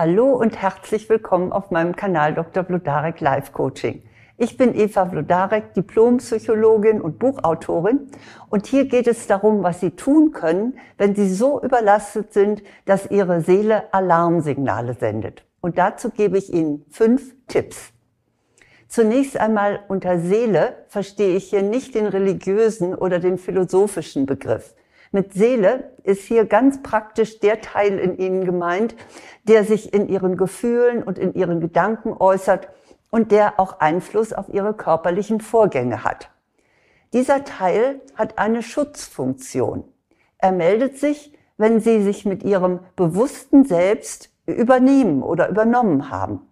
Hallo und herzlich willkommen auf meinem Kanal Dr. Blodarek Life Coaching. Ich bin Eva Blodarek, Diplompsychologin und Buchautorin und hier geht es darum, was Sie tun können, wenn Sie so überlastet sind, dass Ihre Seele Alarmsignale sendet. Und dazu gebe ich Ihnen fünf Tipps. Zunächst einmal unter Seele verstehe ich hier nicht den religiösen oder den philosophischen Begriff. Mit Seele ist hier ganz praktisch der Teil in Ihnen gemeint, der sich in Ihren Gefühlen und in Ihren Gedanken äußert und der auch Einfluss auf Ihre körperlichen Vorgänge hat. Dieser Teil hat eine Schutzfunktion. Er meldet sich, wenn Sie sich mit Ihrem bewussten Selbst übernehmen oder übernommen haben.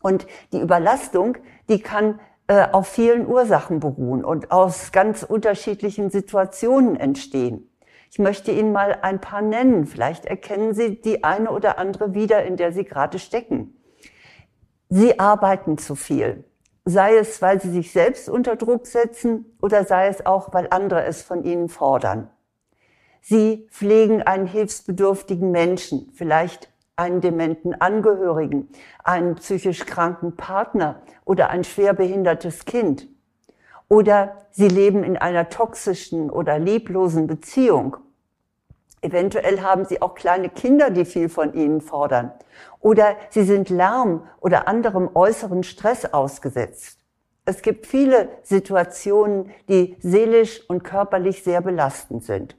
Und die Überlastung, die kann äh, auf vielen Ursachen beruhen und aus ganz unterschiedlichen Situationen entstehen. Ich möchte Ihnen mal ein paar nennen. Vielleicht erkennen Sie die eine oder andere wieder, in der Sie gerade stecken. Sie arbeiten zu viel. Sei es, weil Sie sich selbst unter Druck setzen oder sei es auch, weil andere es von Ihnen fordern. Sie pflegen einen hilfsbedürftigen Menschen, vielleicht einen dementen Angehörigen, einen psychisch kranken Partner oder ein schwerbehindertes Kind. Oder sie leben in einer toxischen oder leblosen Beziehung. Eventuell haben sie auch kleine Kinder, die viel von ihnen fordern. Oder sie sind Lärm oder anderem äußeren Stress ausgesetzt. Es gibt viele Situationen, die seelisch und körperlich sehr belastend sind.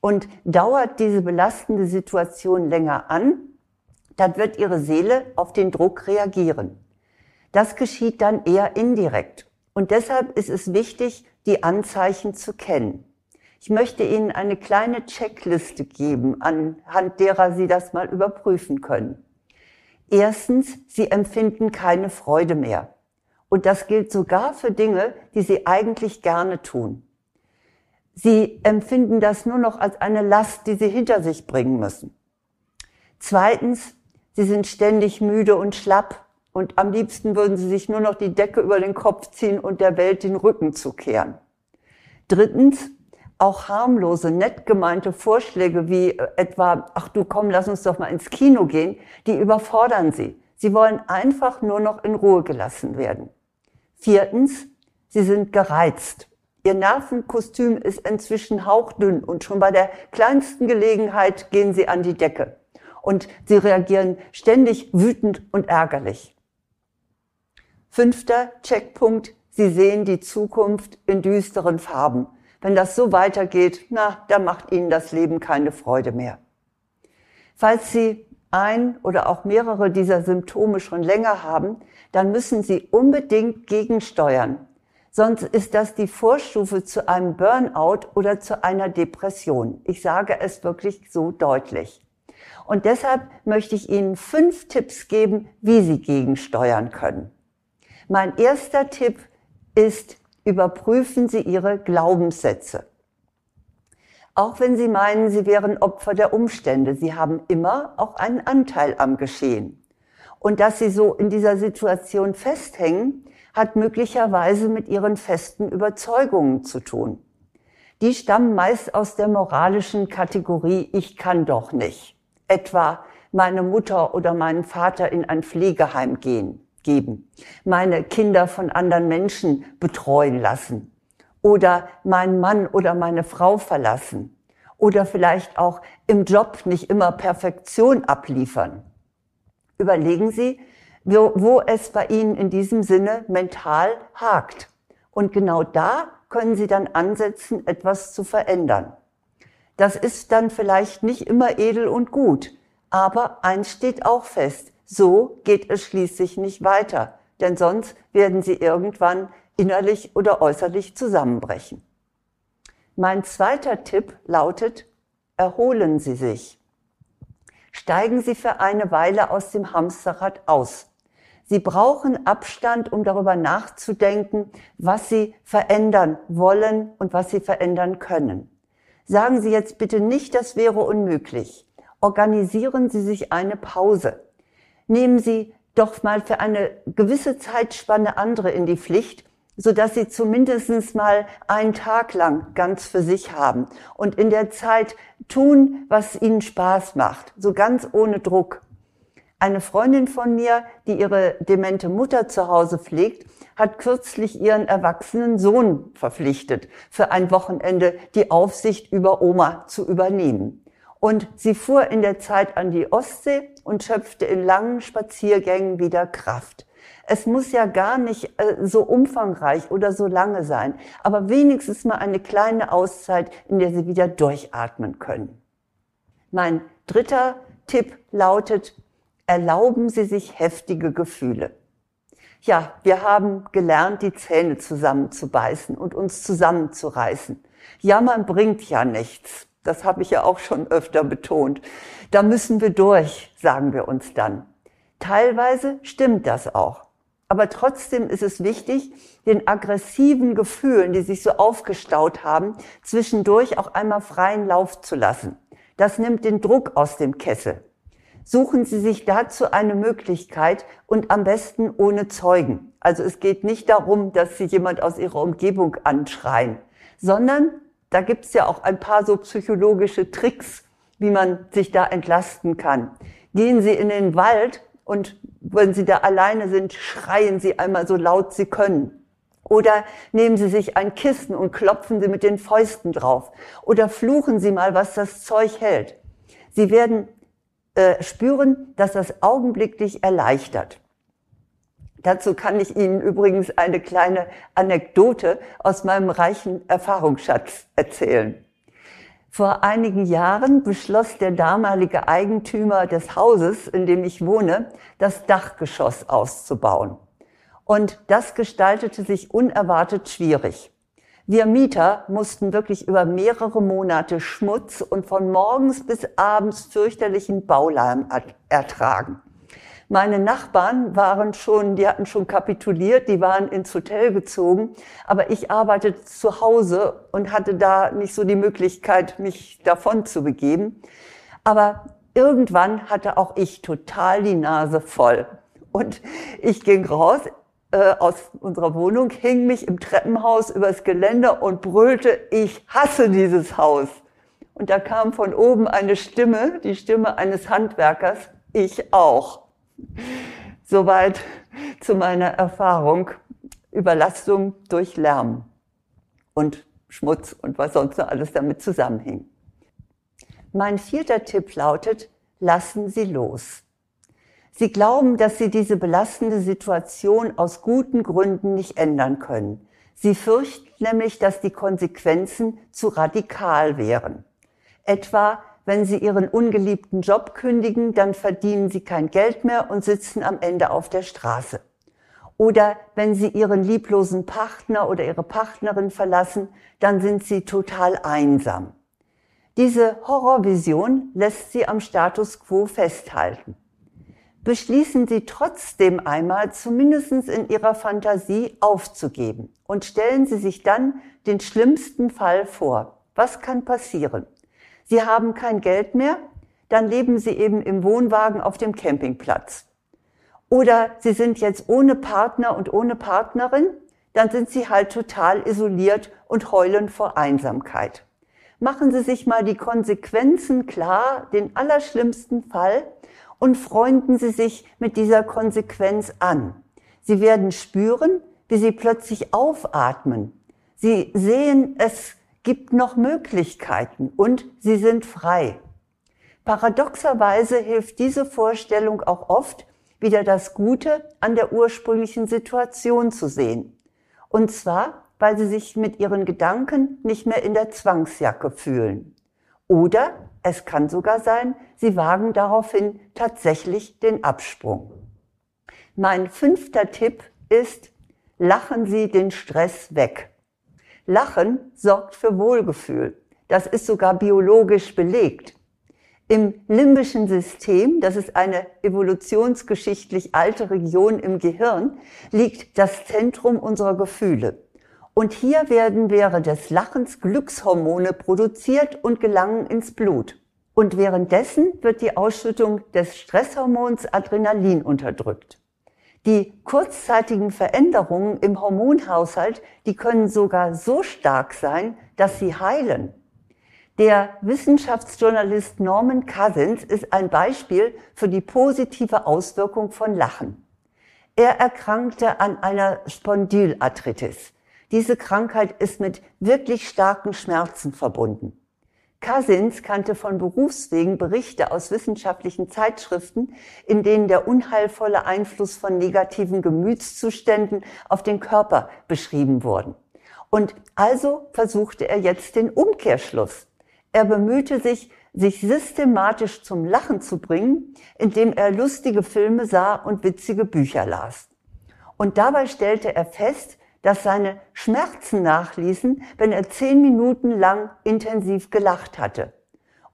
Und dauert diese belastende Situation länger an, dann wird ihre Seele auf den Druck reagieren. Das geschieht dann eher indirekt. Und deshalb ist es wichtig, die Anzeichen zu kennen. Ich möchte Ihnen eine kleine Checkliste geben, anhand derer Sie das mal überprüfen können. Erstens, Sie empfinden keine Freude mehr. Und das gilt sogar für Dinge, die Sie eigentlich gerne tun. Sie empfinden das nur noch als eine Last, die Sie hinter sich bringen müssen. Zweitens, Sie sind ständig müde und schlapp und am liebsten würden sie sich nur noch die Decke über den Kopf ziehen und der Welt den Rücken zukehren. Drittens, auch harmlose, nett gemeinte Vorschläge wie äh, etwa, ach du komm, lass uns doch mal ins Kino gehen, die überfordern sie. Sie wollen einfach nur noch in Ruhe gelassen werden. Viertens, sie sind gereizt. Ihr Nervenkostüm ist inzwischen hauchdünn und schon bei der kleinsten Gelegenheit gehen sie an die Decke. Und sie reagieren ständig wütend und ärgerlich. Fünfter Checkpunkt, Sie sehen die Zukunft in düsteren Farben. Wenn das so weitergeht, na, da macht Ihnen das Leben keine Freude mehr. Falls Sie ein oder auch mehrere dieser Symptome schon länger haben, dann müssen Sie unbedingt gegensteuern. Sonst ist das die Vorstufe zu einem Burnout oder zu einer Depression. Ich sage es wirklich so deutlich. Und deshalb möchte ich Ihnen fünf Tipps geben, wie Sie gegensteuern können. Mein erster Tipp ist, überprüfen Sie Ihre Glaubenssätze. Auch wenn Sie meinen, Sie wären Opfer der Umstände, Sie haben immer auch einen Anteil am Geschehen. Und dass Sie so in dieser Situation festhängen, hat möglicherweise mit Ihren festen Überzeugungen zu tun. Die stammen meist aus der moralischen Kategorie Ich kann doch nicht. Etwa meine Mutter oder meinen Vater in ein Pflegeheim gehen geben, meine Kinder von anderen Menschen betreuen lassen oder meinen Mann oder meine Frau verlassen oder vielleicht auch im Job nicht immer Perfektion abliefern. Überlegen Sie, wo, wo es bei Ihnen in diesem Sinne mental hakt. Und genau da können Sie dann ansetzen, etwas zu verändern. Das ist dann vielleicht nicht immer edel und gut, aber eins steht auch fest, so geht es schließlich nicht weiter, denn sonst werden sie irgendwann innerlich oder äußerlich zusammenbrechen. Mein zweiter Tipp lautet, erholen Sie sich. Steigen Sie für eine Weile aus dem Hamsterrad aus. Sie brauchen Abstand, um darüber nachzudenken, was Sie verändern wollen und was Sie verändern können. Sagen Sie jetzt bitte nicht, das wäre unmöglich. Organisieren Sie sich eine Pause nehmen Sie doch mal für eine gewisse Zeitspanne andere in die Pflicht, so dass Sie zumindest mal einen Tag lang ganz für sich haben und in der Zeit tun, was Ihnen Spaß macht, so ganz ohne Druck. Eine Freundin von mir, die ihre demente Mutter zu Hause pflegt, hat kürzlich ihren erwachsenen Sohn verpflichtet, für ein Wochenende die Aufsicht über Oma zu übernehmen. Und sie fuhr in der Zeit an die Ostsee und schöpfte in langen Spaziergängen wieder Kraft. Es muss ja gar nicht äh, so umfangreich oder so lange sein, aber wenigstens mal eine kleine Auszeit, in der Sie wieder durchatmen können. Mein dritter Tipp lautet, erlauben Sie sich heftige Gefühle. Ja, wir haben gelernt, die Zähne zusammenzubeißen und uns zusammenzureißen. Jammern bringt ja nichts. Das habe ich ja auch schon öfter betont. Da müssen wir durch, sagen wir uns dann. Teilweise stimmt das auch. Aber trotzdem ist es wichtig, den aggressiven Gefühlen, die sich so aufgestaut haben, zwischendurch auch einmal freien Lauf zu lassen. Das nimmt den Druck aus dem Kessel. Suchen Sie sich dazu eine Möglichkeit und am besten ohne Zeugen. Also es geht nicht darum, dass Sie jemand aus Ihrer Umgebung anschreien, sondern da gibt's ja auch ein paar so psychologische Tricks, wie man sich da entlasten kann. Gehen Sie in den Wald und wenn Sie da alleine sind, schreien Sie einmal so laut Sie können. Oder nehmen Sie sich ein Kissen und klopfen Sie mit den Fäusten drauf. Oder fluchen Sie mal, was das Zeug hält. Sie werden äh, spüren, dass das augenblicklich erleichtert. Dazu kann ich Ihnen übrigens eine kleine Anekdote aus meinem reichen Erfahrungsschatz erzählen. Vor einigen Jahren beschloss der damalige Eigentümer des Hauses, in dem ich wohne, das Dachgeschoss auszubauen. Und das gestaltete sich unerwartet schwierig. Wir Mieter mussten wirklich über mehrere Monate Schmutz und von morgens bis abends fürchterlichen Baulärm ertragen. Meine Nachbarn waren schon, die hatten schon kapituliert, die waren ins Hotel gezogen, aber ich arbeitete zu Hause und hatte da nicht so die Möglichkeit, mich davon zu begeben. Aber irgendwann hatte auch ich total die Nase voll. Und ich ging raus äh, aus unserer Wohnung, hing mich im Treppenhaus übers Geländer und brüllte, ich hasse dieses Haus. Und da kam von oben eine Stimme, die Stimme eines Handwerkers, ich auch. Soweit zu meiner Erfahrung Überlastung durch Lärm und Schmutz und was sonst noch alles damit zusammenhing. Mein vierter Tipp lautet, lassen Sie los. Sie glauben, dass Sie diese belastende Situation aus guten Gründen nicht ändern können. Sie fürchten nämlich, dass die Konsequenzen zu radikal wären. Etwa, wenn sie ihren ungeliebten Job kündigen, dann verdienen sie kein Geld mehr und sitzen am Ende auf der Straße. Oder wenn sie ihren lieblosen Partner oder ihre Partnerin verlassen, dann sind sie total einsam. Diese Horrorvision lässt sie am Status quo festhalten. Beschließen Sie trotzdem einmal, zumindest in Ihrer Fantasie aufzugeben und stellen Sie sich dann den schlimmsten Fall vor. Was kann passieren? Sie haben kein Geld mehr, dann leben Sie eben im Wohnwagen auf dem Campingplatz. Oder Sie sind jetzt ohne Partner und ohne Partnerin, dann sind Sie halt total isoliert und heulen vor Einsamkeit. Machen Sie sich mal die Konsequenzen klar, den allerschlimmsten Fall, und freunden Sie sich mit dieser Konsequenz an. Sie werden spüren, wie Sie plötzlich aufatmen. Sie sehen, es gibt noch Möglichkeiten und sie sind frei. Paradoxerweise hilft diese Vorstellung auch oft, wieder das Gute an der ursprünglichen Situation zu sehen. Und zwar, weil sie sich mit ihren Gedanken nicht mehr in der Zwangsjacke fühlen. Oder es kann sogar sein, sie wagen daraufhin tatsächlich den Absprung. Mein fünfter Tipp ist, lachen Sie den Stress weg. Lachen sorgt für Wohlgefühl. Das ist sogar biologisch belegt. Im limbischen System, das ist eine evolutionsgeschichtlich alte Region im Gehirn, liegt das Zentrum unserer Gefühle. Und hier werden während des Lachens Glückshormone produziert und gelangen ins Blut. Und währenddessen wird die Ausschüttung des Stresshormons Adrenalin unterdrückt. Die kurzzeitigen Veränderungen im Hormonhaushalt, die können sogar so stark sein, dass sie heilen. Der Wissenschaftsjournalist Norman Cousins ist ein Beispiel für die positive Auswirkung von Lachen. Er erkrankte an einer Spondylarthritis. Diese Krankheit ist mit wirklich starken Schmerzen verbunden. Cousins kannte von Berufswegen Berichte aus wissenschaftlichen Zeitschriften, in denen der unheilvolle Einfluss von negativen Gemütszuständen auf den Körper beschrieben wurden. Und also versuchte er jetzt den Umkehrschluss. Er bemühte sich, sich systematisch zum Lachen zu bringen, indem er lustige Filme sah und witzige Bücher las. Und dabei stellte er fest, dass seine Schmerzen nachließen, wenn er zehn Minuten lang intensiv gelacht hatte.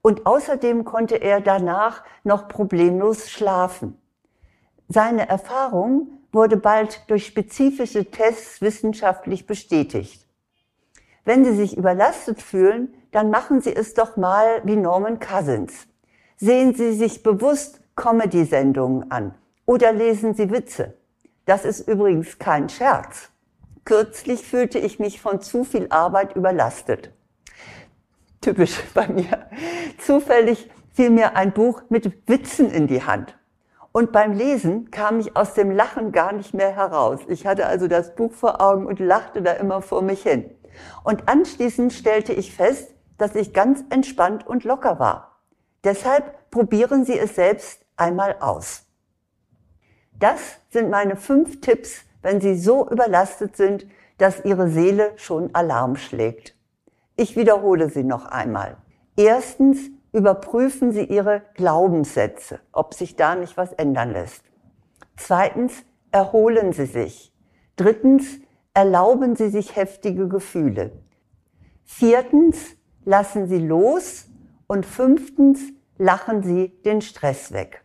Und außerdem konnte er danach noch problemlos schlafen. Seine Erfahrung wurde bald durch spezifische Tests wissenschaftlich bestätigt. Wenn Sie sich überlastet fühlen, dann machen Sie es doch mal wie Norman Cousins. Sehen Sie sich bewusst Comedy-Sendungen an oder lesen Sie Witze. Das ist übrigens kein Scherz. Kürzlich fühlte ich mich von zu viel Arbeit überlastet. Typisch bei mir. Zufällig fiel mir ein Buch mit Witzen in die Hand. Und beim Lesen kam ich aus dem Lachen gar nicht mehr heraus. Ich hatte also das Buch vor Augen und lachte da immer vor mich hin. Und anschließend stellte ich fest, dass ich ganz entspannt und locker war. Deshalb probieren Sie es selbst einmal aus. Das sind meine fünf Tipps, wenn Sie so überlastet sind, dass Ihre Seele schon Alarm schlägt. Ich wiederhole sie noch einmal. Erstens überprüfen Sie Ihre Glaubenssätze, ob sich da nicht was ändern lässt. Zweitens erholen Sie sich. Drittens erlauben Sie sich heftige Gefühle. Viertens, lassen Sie los. Und fünftens, lachen Sie den Stress weg.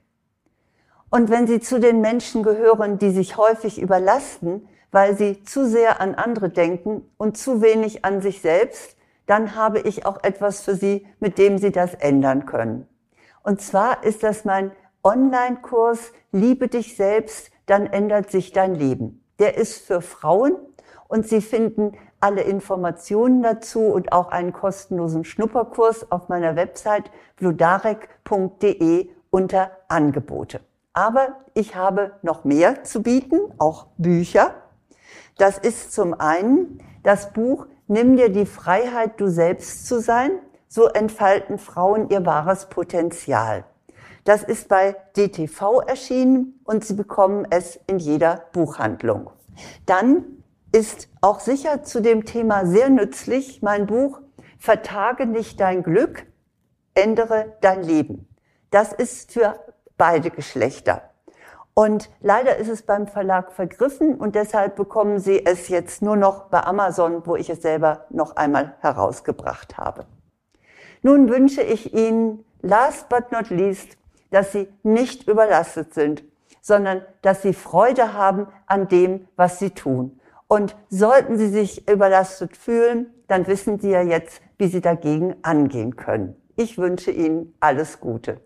Und wenn Sie zu den Menschen gehören, die sich häufig überlasten, weil sie zu sehr an andere denken und zu wenig an sich selbst, dann habe ich auch etwas für Sie, mit dem Sie das ändern können. Und zwar ist das mein Online-Kurs Liebe dich selbst, dann ändert sich dein Leben. Der ist für Frauen und Sie finden alle Informationen dazu und auch einen kostenlosen Schnupperkurs auf meiner Website bludarek.de unter Angebote. Aber ich habe noch mehr zu bieten, auch Bücher. Das ist zum einen das Buch Nimm dir die Freiheit, du selbst zu sein. So entfalten Frauen ihr wahres Potenzial. Das ist bei DTV erschienen und Sie bekommen es in jeder Buchhandlung. Dann ist auch sicher zu dem Thema sehr nützlich mein Buch Vertage nicht dein Glück, ändere dein Leben. Das ist für beide Geschlechter. Und leider ist es beim Verlag vergriffen und deshalb bekommen Sie es jetzt nur noch bei Amazon, wo ich es selber noch einmal herausgebracht habe. Nun wünsche ich Ihnen, last but not least, dass Sie nicht überlastet sind, sondern dass Sie Freude haben an dem, was Sie tun und sollten Sie sich überlastet fühlen, dann wissen Sie ja jetzt, wie Sie dagegen angehen können. Ich wünsche Ihnen alles Gute.